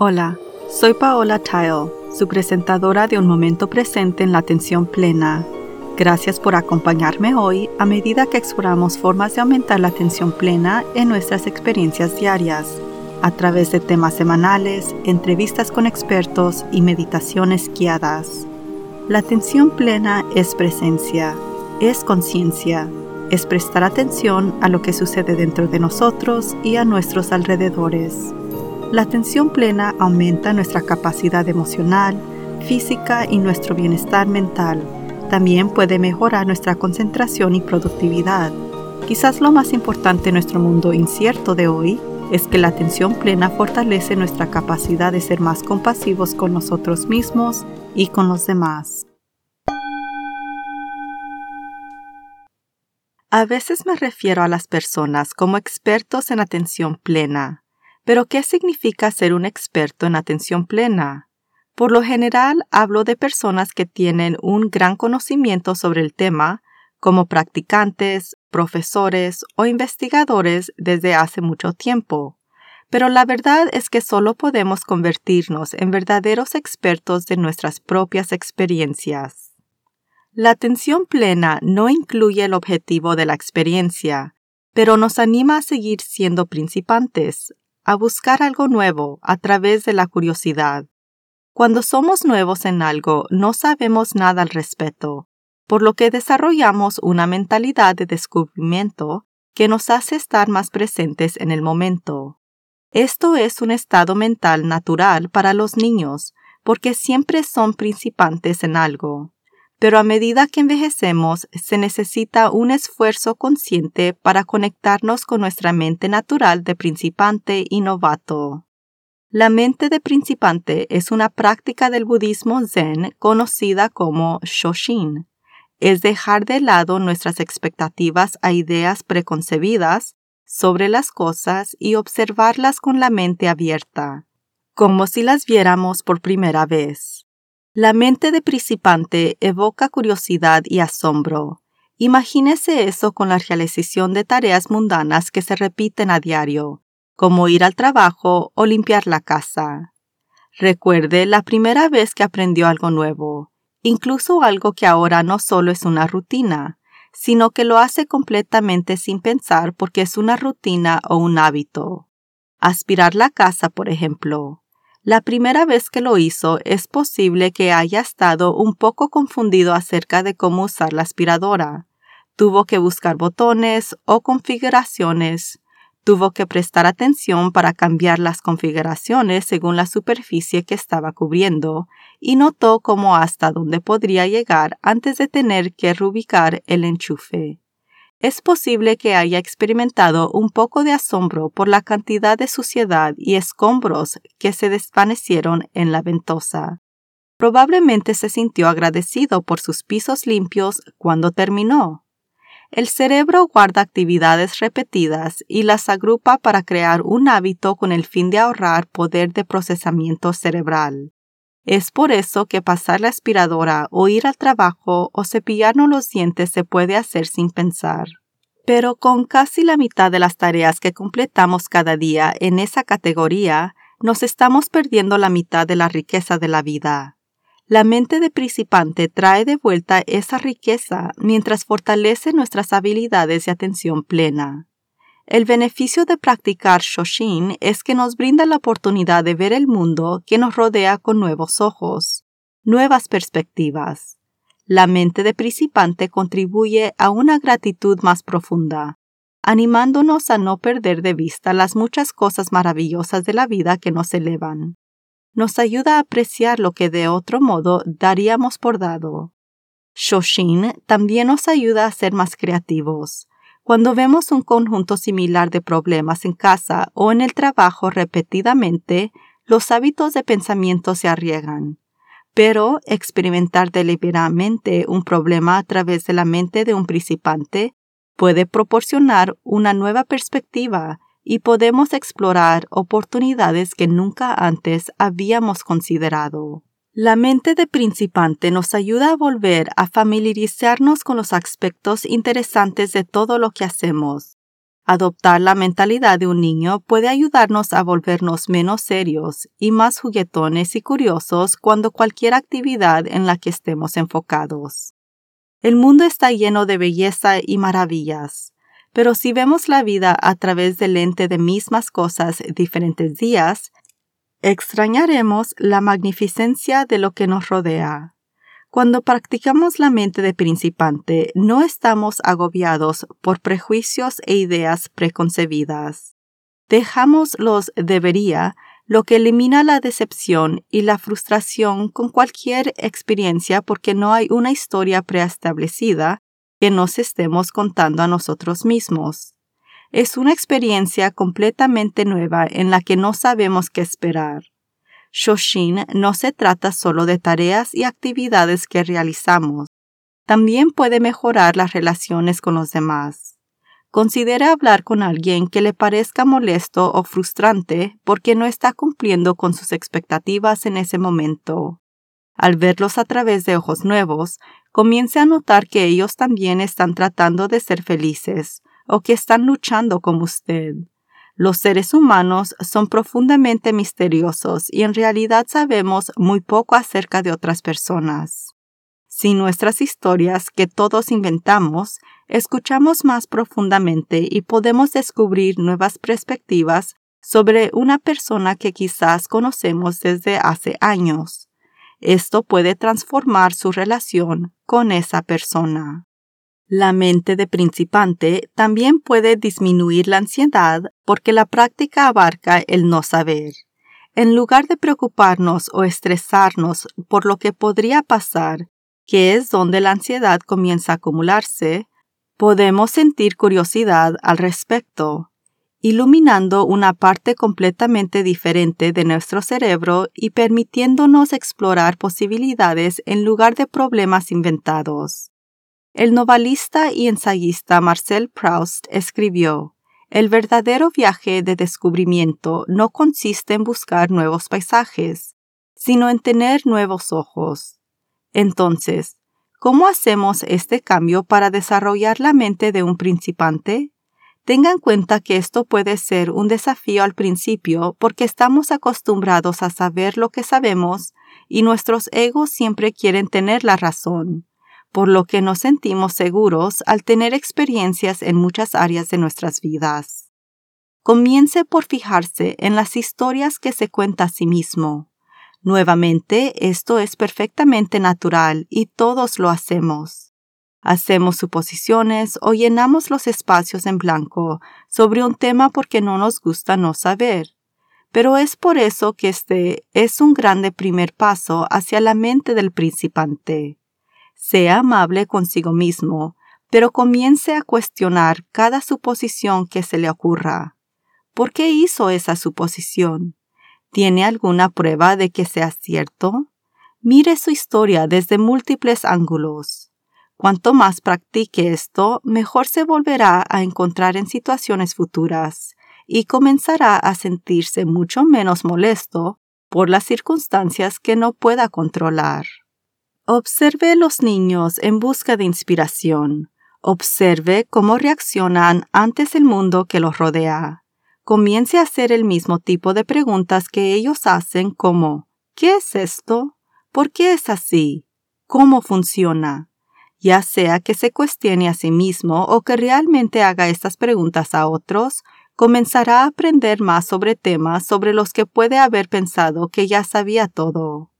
Hola, soy Paola Tile, su presentadora de Un Momento Presente en la Atención Plena. Gracias por acompañarme hoy a medida que exploramos formas de aumentar la atención plena en nuestras experiencias diarias, a través de temas semanales, entrevistas con expertos y meditaciones guiadas. La atención plena es presencia, es conciencia, es prestar atención a lo que sucede dentro de nosotros y a nuestros alrededores. La atención plena aumenta nuestra capacidad emocional, física y nuestro bienestar mental. También puede mejorar nuestra concentración y productividad. Quizás lo más importante en nuestro mundo incierto de hoy es que la atención plena fortalece nuestra capacidad de ser más compasivos con nosotros mismos y con los demás. A veces me refiero a las personas como expertos en atención plena pero, ¿qué significa ser un experto en atención plena? Por lo general hablo de personas que tienen un gran conocimiento sobre el tema, como practicantes, profesores o investigadores desde hace mucho tiempo. Pero la verdad es que solo podemos convertirnos en verdaderos expertos de nuestras propias experiencias. La atención plena no incluye el objetivo de la experiencia, pero nos anima a seguir siendo principantes, a buscar algo nuevo a través de la curiosidad. Cuando somos nuevos en algo, no sabemos nada al respecto, por lo que desarrollamos una mentalidad de descubrimiento que nos hace estar más presentes en el momento. Esto es un estado mental natural para los niños, porque siempre son principantes en algo pero a medida que envejecemos se necesita un esfuerzo consciente para conectarnos con nuestra mente natural de principante y novato. La mente de principante es una práctica del budismo zen conocida como Shoshin. Es dejar de lado nuestras expectativas a ideas preconcebidas sobre las cosas y observarlas con la mente abierta, como si las viéramos por primera vez. La mente de principante evoca curiosidad y asombro. Imagínese eso con la realización de tareas mundanas que se repiten a diario, como ir al trabajo o limpiar la casa. Recuerde la primera vez que aprendió algo nuevo, incluso algo que ahora no solo es una rutina, sino que lo hace completamente sin pensar porque es una rutina o un hábito. Aspirar la casa, por ejemplo. La primera vez que lo hizo es posible que haya estado un poco confundido acerca de cómo usar la aspiradora. Tuvo que buscar botones o configuraciones. Tuvo que prestar atención para cambiar las configuraciones según la superficie que estaba cubriendo y notó cómo hasta dónde podría llegar antes de tener que reubicar el enchufe es posible que haya experimentado un poco de asombro por la cantidad de suciedad y escombros que se desvanecieron en la ventosa. Probablemente se sintió agradecido por sus pisos limpios cuando terminó. El cerebro guarda actividades repetidas y las agrupa para crear un hábito con el fin de ahorrar poder de procesamiento cerebral. Es por eso que pasar la aspiradora o ir al trabajo o cepillarnos los dientes se puede hacer sin pensar. Pero con casi la mitad de las tareas que completamos cada día en esa categoría, nos estamos perdiendo la mitad de la riqueza de la vida. La mente de principante trae de vuelta esa riqueza mientras fortalece nuestras habilidades de atención plena. El beneficio de practicar Shoshin es que nos brinda la oportunidad de ver el mundo que nos rodea con nuevos ojos, nuevas perspectivas. La mente de principante contribuye a una gratitud más profunda, animándonos a no perder de vista las muchas cosas maravillosas de la vida que nos elevan. Nos ayuda a apreciar lo que de otro modo daríamos por dado. Shoshin también nos ayuda a ser más creativos, cuando vemos un conjunto similar de problemas en casa o en el trabajo repetidamente, los hábitos de pensamiento se arriesgan. Pero experimentar deliberadamente un problema a través de la mente de un principante puede proporcionar una nueva perspectiva y podemos explorar oportunidades que nunca antes habíamos considerado. La mente de principante nos ayuda a volver a familiarizarnos con los aspectos interesantes de todo lo que hacemos. Adoptar la mentalidad de un niño puede ayudarnos a volvernos menos serios y más juguetones y curiosos cuando cualquier actividad en la que estemos enfocados. El mundo está lleno de belleza y maravillas, pero si vemos la vida a través del lente de mismas cosas diferentes días, extrañaremos la magnificencia de lo que nos rodea. Cuando practicamos la mente de principante, no estamos agobiados por prejuicios e ideas preconcebidas. Dejamos los debería, lo que elimina la decepción y la frustración con cualquier experiencia porque no hay una historia preestablecida que nos estemos contando a nosotros mismos. Es una experiencia completamente nueva en la que no sabemos qué esperar. Shoshin no se trata solo de tareas y actividades que realizamos, también puede mejorar las relaciones con los demás. Considere hablar con alguien que le parezca molesto o frustrante porque no está cumpliendo con sus expectativas en ese momento. Al verlos a través de ojos nuevos, comience a notar que ellos también están tratando de ser felices o que están luchando como usted. Los seres humanos son profundamente misteriosos y en realidad sabemos muy poco acerca de otras personas. Sin nuestras historias que todos inventamos, escuchamos más profundamente y podemos descubrir nuevas perspectivas sobre una persona que quizás conocemos desde hace años. Esto puede transformar su relación con esa persona. La mente de principante también puede disminuir la ansiedad porque la práctica abarca el no saber. En lugar de preocuparnos o estresarnos por lo que podría pasar, que es donde la ansiedad comienza a acumularse, podemos sentir curiosidad al respecto, iluminando una parte completamente diferente de nuestro cerebro y permitiéndonos explorar posibilidades en lugar de problemas inventados. El novelista y ensayista Marcel Proust escribió, El verdadero viaje de descubrimiento no consiste en buscar nuevos paisajes, sino en tener nuevos ojos. Entonces, ¿cómo hacemos este cambio para desarrollar la mente de un principante? Tenga en cuenta que esto puede ser un desafío al principio porque estamos acostumbrados a saber lo que sabemos y nuestros egos siempre quieren tener la razón por lo que nos sentimos seguros al tener experiencias en muchas áreas de nuestras vidas. Comience por fijarse en las historias que se cuenta a sí mismo. Nuevamente, esto es perfectamente natural y todos lo hacemos. Hacemos suposiciones o llenamos los espacios en blanco sobre un tema porque no nos gusta no saber. Pero es por eso que este es un grande primer paso hacia la mente del principante. Sea amable consigo mismo, pero comience a cuestionar cada suposición que se le ocurra. ¿Por qué hizo esa suposición? ¿Tiene alguna prueba de que sea cierto? Mire su historia desde múltiples ángulos. Cuanto más practique esto, mejor se volverá a encontrar en situaciones futuras y comenzará a sentirse mucho menos molesto por las circunstancias que no pueda controlar. Observe los niños en busca de inspiración. Observe cómo reaccionan antes el mundo que los rodea. Comience a hacer el mismo tipo de preguntas que ellos hacen como ¿qué es esto? ¿Por qué es así? ¿Cómo funciona? Ya sea que se cuestione a sí mismo o que realmente haga estas preguntas a otros, comenzará a aprender más sobre temas sobre los que puede haber pensado que ya sabía todo.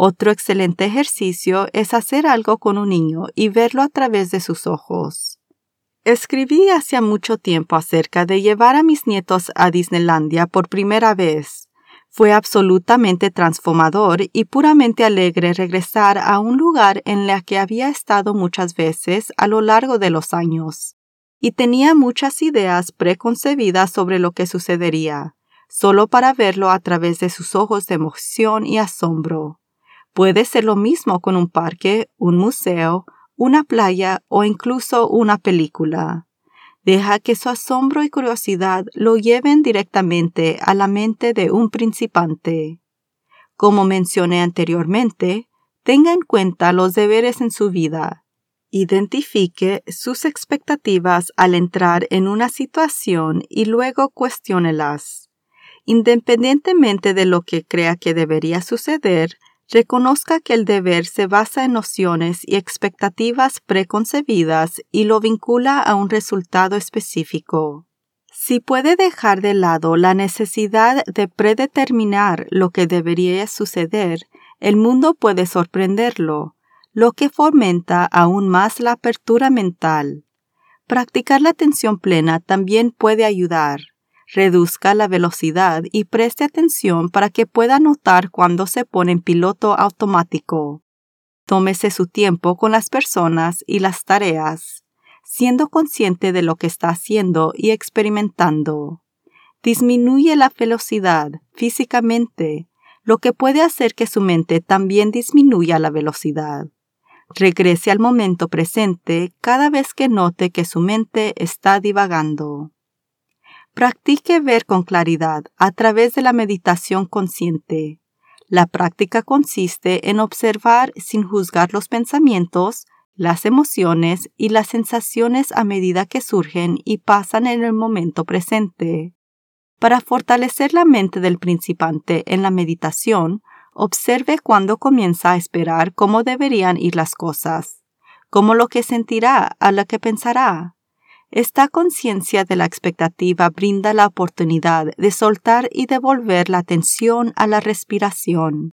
Otro excelente ejercicio es hacer algo con un niño y verlo a través de sus ojos. Escribí hace mucho tiempo acerca de llevar a mis nietos a Disneylandia por primera vez. Fue absolutamente transformador y puramente alegre regresar a un lugar en el que había estado muchas veces a lo largo de los años, y tenía muchas ideas preconcebidas sobre lo que sucedería, solo para verlo a través de sus ojos de emoción y asombro. Puede ser lo mismo con un parque, un museo, una playa o incluso una película. Deja que su asombro y curiosidad lo lleven directamente a la mente de un principante. Como mencioné anteriormente, tenga en cuenta los deberes en su vida. Identifique sus expectativas al entrar en una situación y luego cuestiónelas. Independientemente de lo que crea que debería suceder, reconozca que el deber se basa en nociones y expectativas preconcebidas y lo vincula a un resultado específico. Si puede dejar de lado la necesidad de predeterminar lo que debería suceder, el mundo puede sorprenderlo, lo que fomenta aún más la apertura mental. Practicar la atención plena también puede ayudar. Reduzca la velocidad y preste atención para que pueda notar cuando se pone en piloto automático. Tómese su tiempo con las personas y las tareas, siendo consciente de lo que está haciendo y experimentando. Disminuye la velocidad físicamente, lo que puede hacer que su mente también disminuya la velocidad. Regrese al momento presente cada vez que note que su mente está divagando. Practique ver con claridad a través de la meditación consciente. La práctica consiste en observar sin juzgar los pensamientos, las emociones y las sensaciones a medida que surgen y pasan en el momento presente. Para fortalecer la mente del principante en la meditación, Observe cuando comienza a esperar cómo deberían ir las cosas, cómo lo que sentirá, a lo que pensará. Esta conciencia de la expectativa brinda la oportunidad de soltar y devolver la atención a la respiración.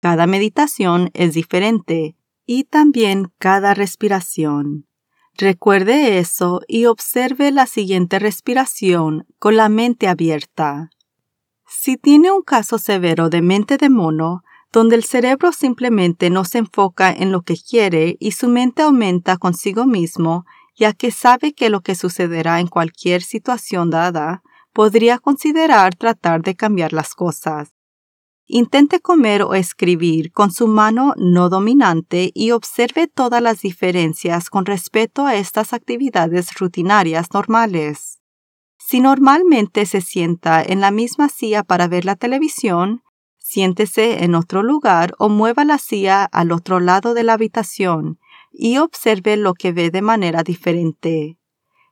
Cada meditación es diferente y también cada respiración. Recuerde eso y observe la siguiente respiración con la mente abierta. Si tiene un caso severo de mente de mono, donde el cerebro simplemente no se enfoca en lo que quiere y su mente aumenta consigo mismo, ya que sabe que lo que sucederá en cualquier situación dada, podría considerar tratar de cambiar las cosas. Intente comer o escribir con su mano no dominante y observe todas las diferencias con respecto a estas actividades rutinarias normales. Si normalmente se sienta en la misma silla para ver la televisión, siéntese en otro lugar o mueva la silla al otro lado de la habitación y observe lo que ve de manera diferente.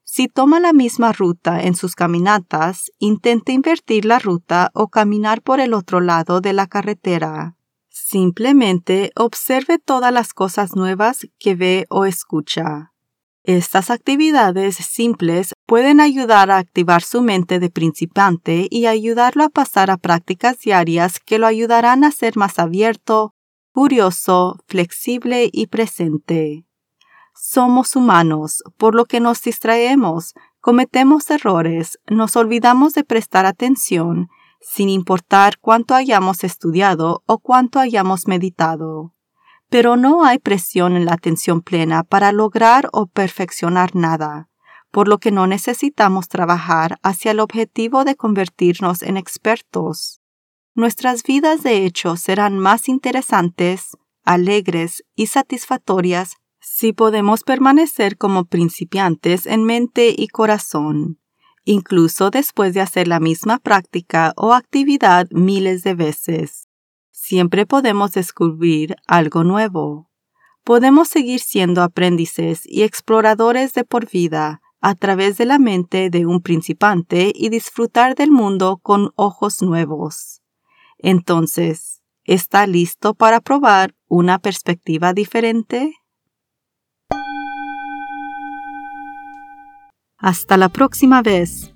Si toma la misma ruta en sus caminatas, intente invertir la ruta o caminar por el otro lado de la carretera. Simplemente observe todas las cosas nuevas que ve o escucha. Estas actividades simples pueden ayudar a activar su mente de principiante y ayudarlo a pasar a prácticas diarias que lo ayudarán a ser más abierto, curioso, flexible y presente. Somos humanos, por lo que nos distraemos, cometemos errores, nos olvidamos de prestar atención, sin importar cuánto hayamos estudiado o cuánto hayamos meditado pero no hay presión en la atención plena para lograr o perfeccionar nada, por lo que no necesitamos trabajar hacia el objetivo de convertirnos en expertos. Nuestras vidas de hecho serán más interesantes, alegres y satisfactorias si podemos permanecer como principiantes en mente y corazón, incluso después de hacer la misma práctica o actividad miles de veces siempre podemos descubrir algo nuevo. Podemos seguir siendo aprendices y exploradores de por vida a través de la mente de un principante y disfrutar del mundo con ojos nuevos. Entonces, ¿está listo para probar una perspectiva diferente? Hasta la próxima vez.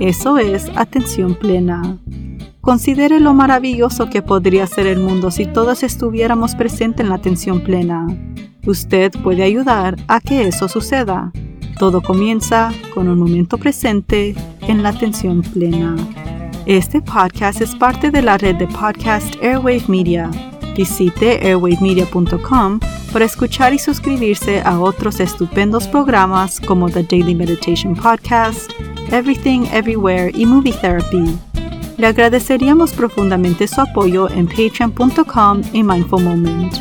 eso es atención plena. Considere lo maravilloso que podría ser el mundo si todos estuviéramos presentes en la atención plena. Usted puede ayudar a que eso suceda. Todo comienza con un momento presente en la atención plena. Este podcast es parte de la red de podcast Airwave Media. Visite airwavemedia.com para escuchar y suscribirse a otros estupendos programas como The Daily Meditation Podcast, Everything Everywhere y Movie Therapy. Le agradeceríamos profundamente su apoyo en patreon.com y Mindful Moment.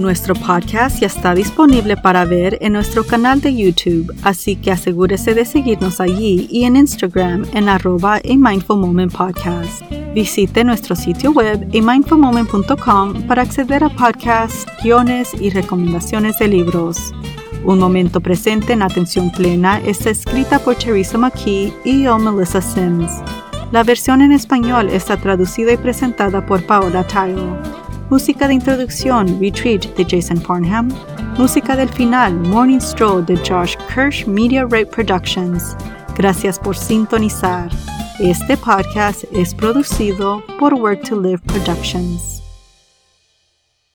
Nuestro podcast ya está disponible para ver en nuestro canal de YouTube, así que asegúrese de seguirnos allí y en Instagram en arroba a Mindful Moment Podcast. Visite nuestro sitio web amindfulmoment.com para acceder a podcasts, guiones y recomendaciones de libros. Un momento presente en atención plena está escrita por Teresa McKee y yo, Melissa Sims. La versión en español está traducida y presentada por Paola Tile. Música de introducción Retreat de Jason Farnham. Música del final Morning Stroll de Josh Kirsch Media Rate Productions. Gracias por sintonizar. Este podcast es producido por Work to Live Productions.